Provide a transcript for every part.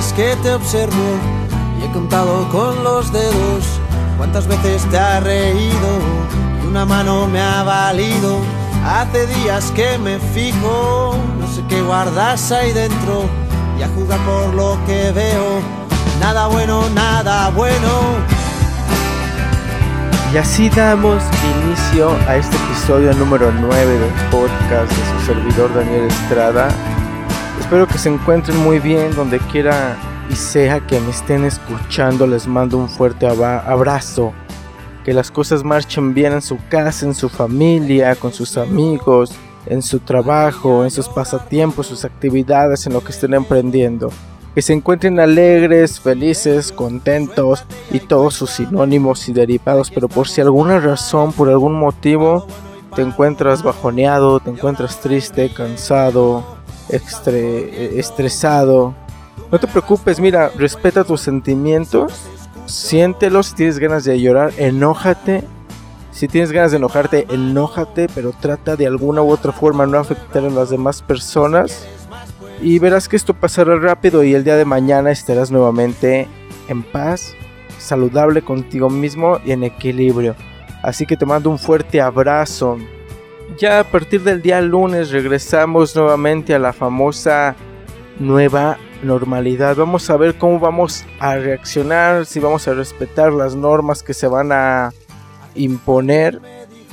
Días que te observo y he contado con los dedos cuántas veces te ha reído y una mano me ha valido. Hace días que me fijo, no sé qué guardas ahí dentro y a juzgar por lo que veo. Nada bueno, nada bueno. Y así damos inicio a este episodio número 9 del podcast de su servidor Daniel Estrada. Espero que se encuentren muy bien donde quiera y sea que me estén escuchando. Les mando un fuerte abrazo. Que las cosas marchen bien en su casa, en su familia, con sus amigos, en su trabajo, en sus pasatiempos, sus actividades, en lo que estén emprendiendo que se encuentren alegres, felices, contentos y todos sus sinónimos y derivados, pero por si alguna razón, por algún motivo, te encuentras bajoneado, te encuentras triste, cansado, estresado, no te preocupes, mira, respeta tus sentimientos, siéntelos si tienes ganas de llorar, enójate. Si tienes ganas de enojarte, enójate, pero trata de alguna u otra forma no afectar a las demás personas y verás que esto pasará rápido y el día de mañana estarás nuevamente en paz, saludable contigo mismo y en equilibrio. Así que te mando un fuerte abrazo. Ya a partir del día lunes regresamos nuevamente a la famosa nueva normalidad. Vamos a ver cómo vamos a reaccionar, si vamos a respetar las normas que se van a imponer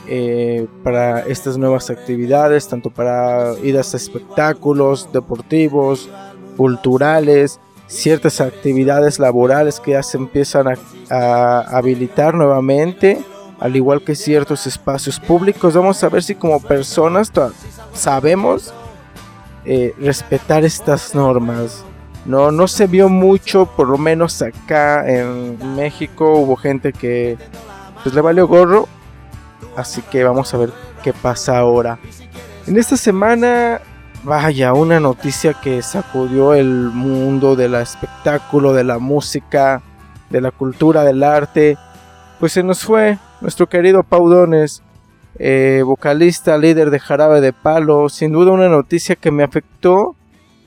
eh, para estas nuevas actividades, tanto para idas a espectáculos deportivos, culturales, ciertas actividades laborales que ya se empiezan a, habilitar nuevamente, al igual que ciertos espacios públicos. Vamos a ver si como personas sabemos eh, respetar estas normas. No, no se vio mucho, por lo menos acá en México hubo gente que pues le valió gorro Así que vamos a ver qué pasa ahora. En esta semana, vaya, una noticia que sacudió el mundo del espectáculo, de la música, de la cultura, del arte. Pues se nos fue nuestro querido Paudones, eh, vocalista, líder de Jarabe de Palo. Sin duda una noticia que me afectó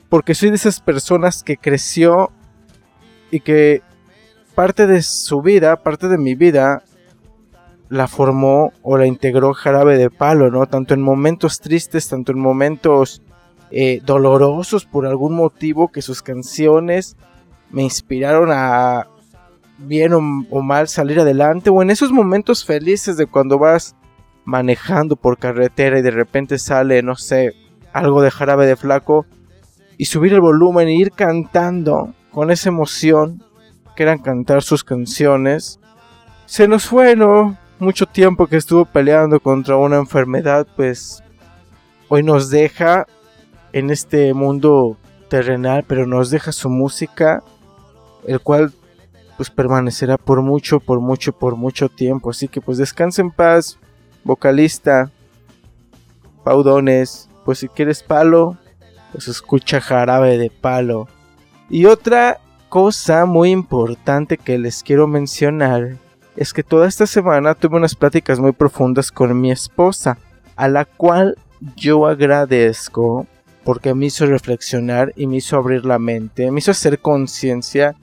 porque soy de esas personas que creció y que parte de su vida, parte de mi vida, la formó o la integró Jarabe de Palo, ¿no? Tanto en momentos tristes, tanto en momentos eh, dolorosos por algún motivo que sus canciones me inspiraron a bien o, mal salir adelante o en esos momentos felices de cuando vas manejando por carretera y de repente sale, no sé, algo de jarabe de flaco y subir el volumen e ir cantando con esa emoción que eran cantar sus canciones. Se nos fue, ¿no? mucho tiempo que estuvo peleando contra una enfermedad, pues hoy nos deja en este mundo terrenal, pero nos deja su música, el cual pues permanecerá por mucho, por mucho, por mucho tiempo. Así que pues descansa en paz, vocalista, Paudones, pues si quieres palo, pues escucha jarabe de palo. Y otra cosa muy importante que les quiero mencionar es que toda esta semana tuve unas pláticas muy profundas con mi esposa, a la cual yo agradezco porque me hizo reflexionar y me hizo abrir la mente, me hizo hacer conciencia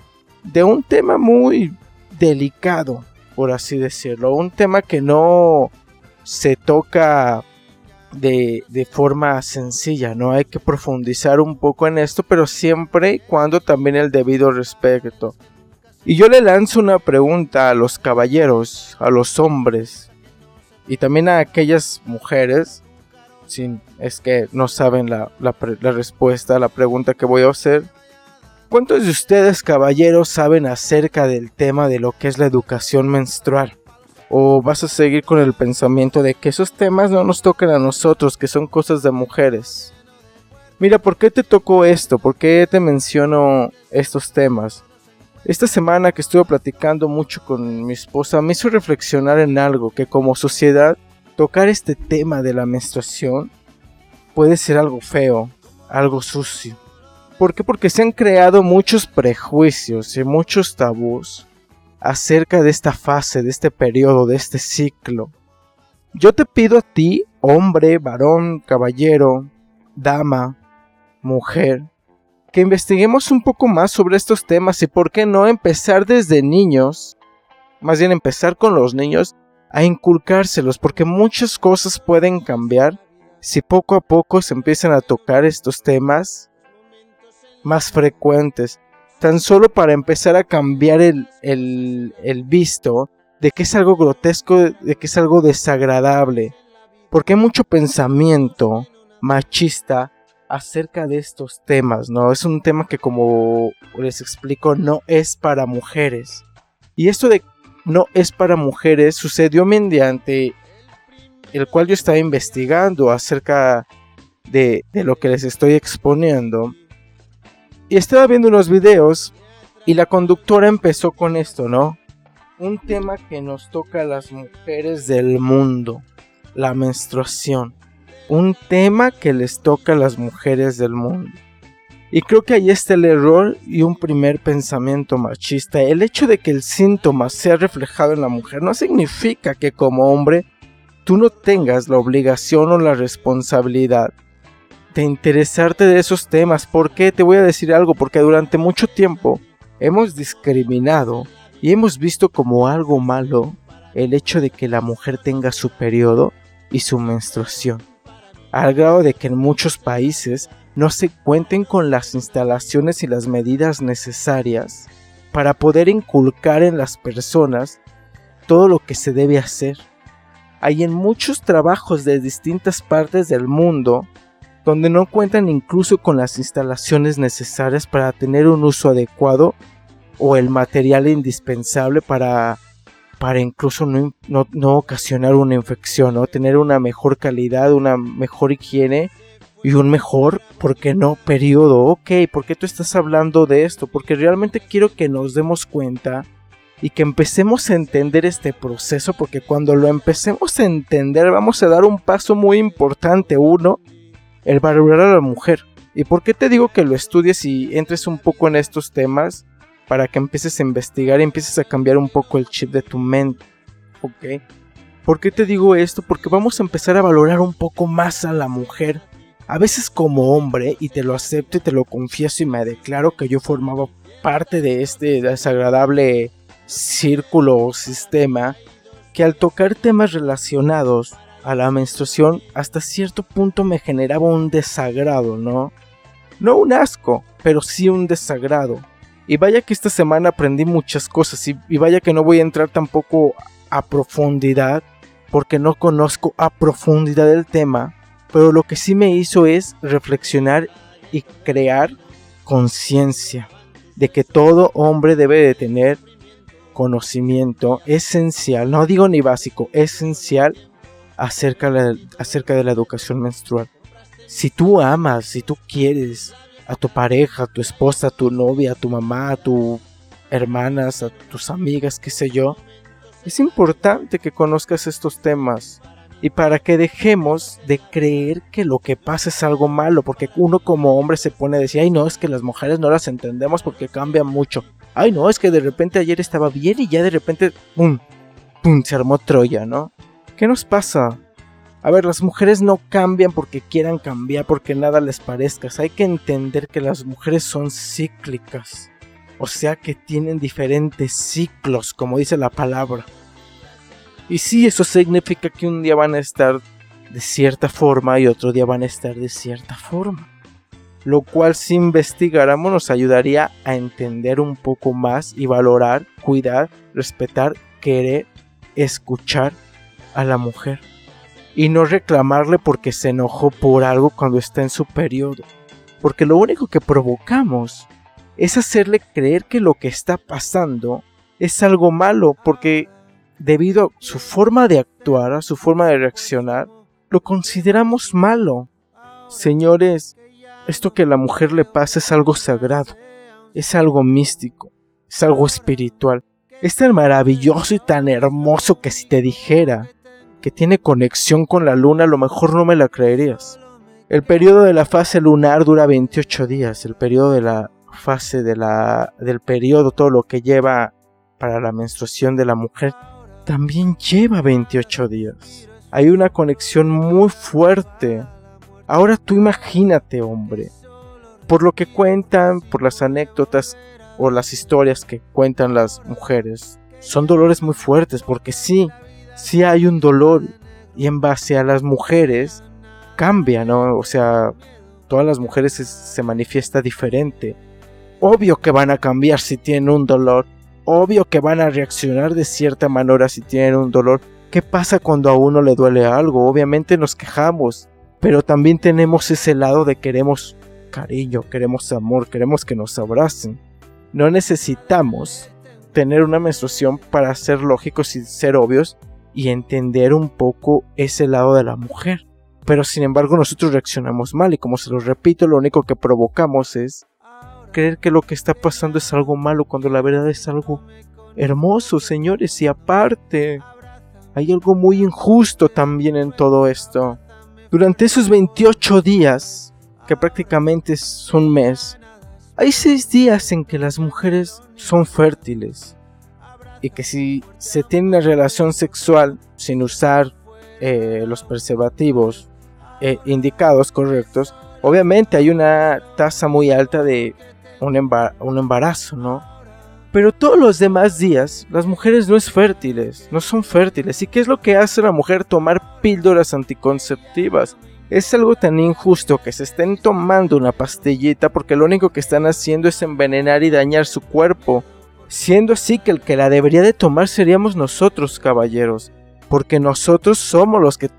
de un tema muy delicado, por así decirlo, un tema que no se toca de, de, forma sencilla, ¿no? Hay que profundizar un poco en esto, pero siempre y cuando también el debido respeto. Y yo le lanzo una pregunta a los caballeros, a los hombres y también a aquellas mujeres, sin, es que no saben la, la respuesta a la pregunta que voy a hacer. ¿Cuántos de ustedes, caballeros, saben acerca del tema de lo que es la educación menstrual? ¿O vas a seguir con el pensamiento de que esos temas no nos tocan a nosotros, que son cosas de mujeres? Mira, ¿por qué te tocó esto? ¿Por qué te menciono estos temas? Esta semana que estuve platicando mucho con mi esposa me hizo reflexionar en algo que como sociedad tocar este tema de la menstruación puede ser algo feo, algo sucio. ¿Por qué? Porque se han creado muchos prejuicios y muchos tabús acerca de esta fase, de este periodo, de este ciclo. Yo te pido a ti, hombre, varón, caballero, dama, mujer, que investiguemos un poco más sobre estos temas y por qué no empezar desde niños, más bien empezar con los niños a inculcárselos, porque muchas cosas pueden cambiar si poco a poco se empiezan a tocar estos temas más frecuentes, tan solo para empezar a cambiar el, el, visto de que es algo grotesco, de que es algo desagradable, porque hay mucho pensamiento machista acerca de estos temas, ¿no? Es un tema que como les explico no es para mujeres. Y esto de no es para mujeres sucedió mediante el cual yo estaba investigando acerca de, de lo que les estoy exponiendo. Y estaba viendo unos videos y la conductora empezó con esto, ¿no? Un tema que nos toca a las mujeres del mundo, la menstruación. Un tema que les toca a las mujeres del mundo. Y creo que ahí está el error y un primer pensamiento machista. El hecho de que el síntoma sea reflejado en la mujer no significa que como hombre tú no tengas la obligación o la responsabilidad de interesarte de esos temas. ¿Por qué? Te voy a decir algo, porque durante mucho tiempo hemos discriminado y hemos visto como algo malo el hecho de que la mujer tenga su periodo y su menstruación. Al grado de que en muchos países no se cuenten con las instalaciones y las medidas necesarias para poder inculcar en las personas todo lo que se debe hacer hay en muchos trabajos de distintas partes del mundo donde no cuentan incluso con las instalaciones necesarias para tener un uso adecuado o el material indispensable para, para incluso no, no, ocasionar una infección, o tener una mejor calidad, una mejor higiene y un mejor, ¿por qué no? Periodo. Ok, ¿por qué tú estás hablando de esto? Porque realmente quiero que nos demos cuenta y que empecemos a entender este proceso porque cuando lo empecemos a entender vamos a dar un paso muy importante. Uno, el valorar a la mujer. ¿Y por qué te digo que lo estudies y entres un poco en estos temas? Para que empieces a investigar y empieces a cambiar un poco el chip de tu mente. ¿Ok? ¿Por qué te digo esto? Porque vamos a empezar a valorar un poco más a la mujer. A veces como hombre, y te lo acepto y te lo confieso y me declaro que yo formaba parte de este desagradable círculo o sistema que al tocar temas relacionados a la menstruación hasta cierto punto me generaba un desagrado, ¿no? No un asco, pero sí un desagrado. Y vaya que esta semana aprendí muchas cosas y, vaya que no voy a entrar tampoco a profundidad porque no conozco a profundidad el tema, pero lo que sí me hizo es reflexionar y crear conciencia de que todo hombre debe de tener conocimiento esencial, no digo ni básico, esencial acerca de, acerca de la educación menstrual. Si tú amas, si tú quieres a tu pareja, a tu esposa, a tu novia, a tu mamá, a tus hermanas, a tus amigas, qué sé yo, es importante que conozcas estos temas y para que dejemos de creer que lo que pasa es algo malo, porque uno como hombre se pone a decir, ay no, es que las mujeres no las entendemos porque cambian mucho ay no, es que de repente ayer estaba bien y ya de repente, ¡pum! ¡pum! se armó Troya, ¿no? ¿Qué nos pasa? A ver, las mujeres no cambian porque quieran cambiar, porque nada les parezca. hay que entender que las mujeres son cíclicas. O sea que tienen diferentes ciclos, como dice la palabra. Y sí, eso significa que un día van a estar de cierta forma y otro día van a estar de cierta forma lo cual si investigáramos nos ayudaría a entender un poco más y valorar, cuidar, respetar, querer, escuchar a la mujer y no reclamarle porque se enojó por algo cuando está en su periodo, porque lo único que provocamos es hacerle creer que lo que está pasando es algo malo, porque debido a su forma de actuar, a su forma de reaccionar, lo consideramos malo. Señores, esto que a la mujer le pasa es algo sagrado, es algo místico, es algo espiritual. Es tan maravilloso y tan hermoso que si te dijera que tiene conexión con la luna, a lo mejor no me la creerías. El periodo de la fase lunar dura 28 días, el periodo de la fase de la, del periodo, todo lo que lleva para la menstruación de la mujer, también lleva 28 días. Hay una conexión muy fuerte Ahora tú imagínate, hombre, por lo que cuentan, por las anécdotas o las historias que cuentan las mujeres, son dolores muy fuertes porque sí, sí hay un dolor y en base a las mujeres cambia, ¿no? O sea, todas las mujeres se, manifiesta diferente. Obvio que van a cambiar si tienen un dolor. Obvio que van a reaccionar de cierta manera si tienen un dolor. ¿Qué pasa cuando a uno le duele algo? Obviamente nos quejamos, pero también tenemos ese lado de queremos cariño, queremos amor, queremos que nos abracen. No necesitamos tener una menstruación para ser lógicos y ser obvios y entender un poco ese lado de la mujer. Pero sin embargo nosotros reaccionamos mal y como se lo repito, lo único que provocamos es creer que lo que está pasando es algo malo cuando la verdad es algo hermoso, señores, y aparte hay algo muy injusto también en todo esto. Durante esos 28 días, que prácticamente es un mes, hay 6 días en que las mujeres son fértiles y que si se tiene una relación sexual sin usar eh, los preservativos eh, indicados correctos, obviamente hay una tasa muy alta de un, embarazo, ¿no? Pero todos los demás días, las mujeres no es fértiles, no son fértiles. ¿Y qué es lo que hace la mujer tomar píldoras anticonceptivas? Es algo tan injusto que se estén tomando una pastillita porque lo único que están haciendo es envenenar y dañar su cuerpo siendo así que el que la debería de tomar seríamos nosotros, caballeros, porque nosotros somos los que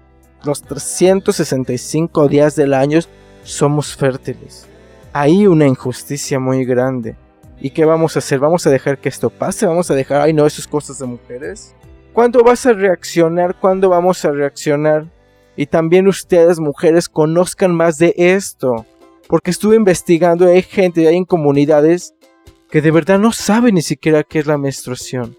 los 365 días del año somos fértiles. Hay una injusticia muy grande. ¿Y qué vamos a hacer? ¿Vamos a dejar que esto pase? ¿Vamos a dejar, ay no, esas cosas de mujeres? ¿Cuándo vas a reaccionar? ¿Cuándo vamos a reaccionar? Y también ustedes, mujeres, conozcan más de esto. Porque estuve investigando hay gente, hay comunidades que de verdad no saben ni siquiera qué es la menstruación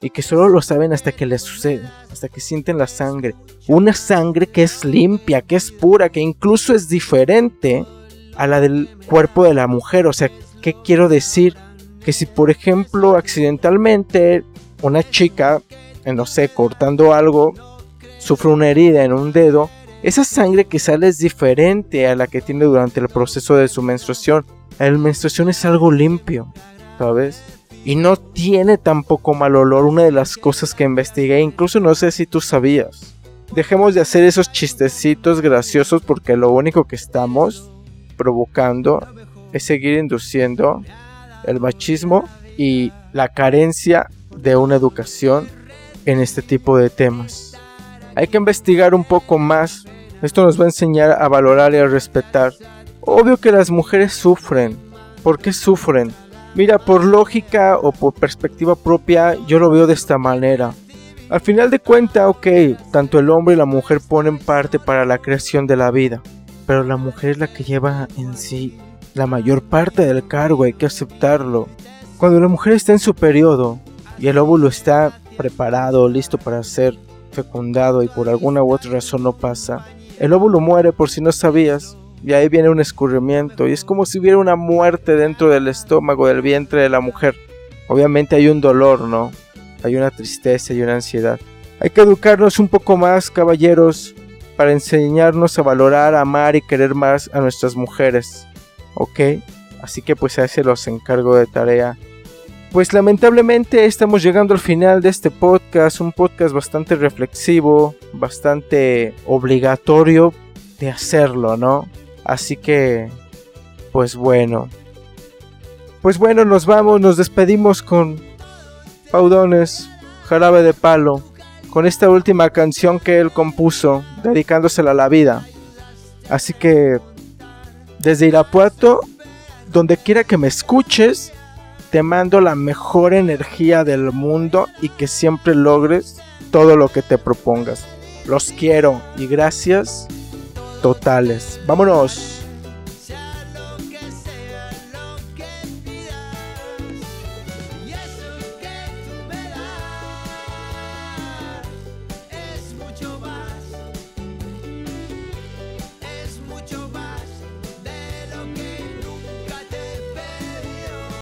y que solo lo saben hasta que les sucede, hasta que sienten la sangre. Una sangre que es limpia, que es pura, que incluso es diferente a la del cuerpo de la mujer. O sea, ¿qué quiero decir? Que si por ejemplo accidentalmente una chica, eh, no sé, cortando algo, sufre una herida en un dedo, esa sangre que sale es diferente a la que tiene durante el proceso de su menstruación. La menstruación es algo limpio, ¿sabes? Y no tiene tampoco mal olor. Una de las cosas que investigué, incluso no sé si tú sabías. Dejemos de hacer esos chistecitos graciosos porque lo único que estamos provocando es seguir induciendo el machismo y la carencia de una educación en este tipo de temas. Hay que investigar un poco más. Esto nos va a enseñar a valorar y a respetar Obvio que las mujeres sufren. ¿Por qué sufren? Mira, por lógica o por perspectiva propia, yo lo veo de esta manera. Al final de cuentas, ok, tanto el hombre y la mujer ponen parte para la creación de la vida, pero la mujer es la que lleva en sí la mayor parte del cargo, hay que aceptarlo. Cuando la mujer está en su periodo y el óvulo está preparado, listo para ser fecundado y por alguna u otra razón no pasa, el óvulo muere por si no sabías y ahí viene un escurrimiento y es como si hubiera una muerte dentro del estómago, del vientre de la mujer. Obviamente hay un dolor, ¿no? Hay una tristeza y una ansiedad. Hay que educarnos un poco más, caballeros, para enseñarnos a valorar, amar y querer más a nuestras mujeres. ¿Ok? Así que pues a ese los encargo de tarea. Pues lamentablemente estamos llegando al final de este podcast, un podcast bastante reflexivo, bastante obligatorio de hacerlo, ¿no? Así que, pues bueno. Pues bueno, nos vamos, nos despedimos con Paudones, Jarabe de Palo, con esta última canción que él compuso, dedicándosela a la vida. Así que, desde Irapuato, donde quiera que me escuches, te mando la mejor energía del mundo y que siempre logres todo lo que te propongas. Los quiero y gracias totales. Vámonos.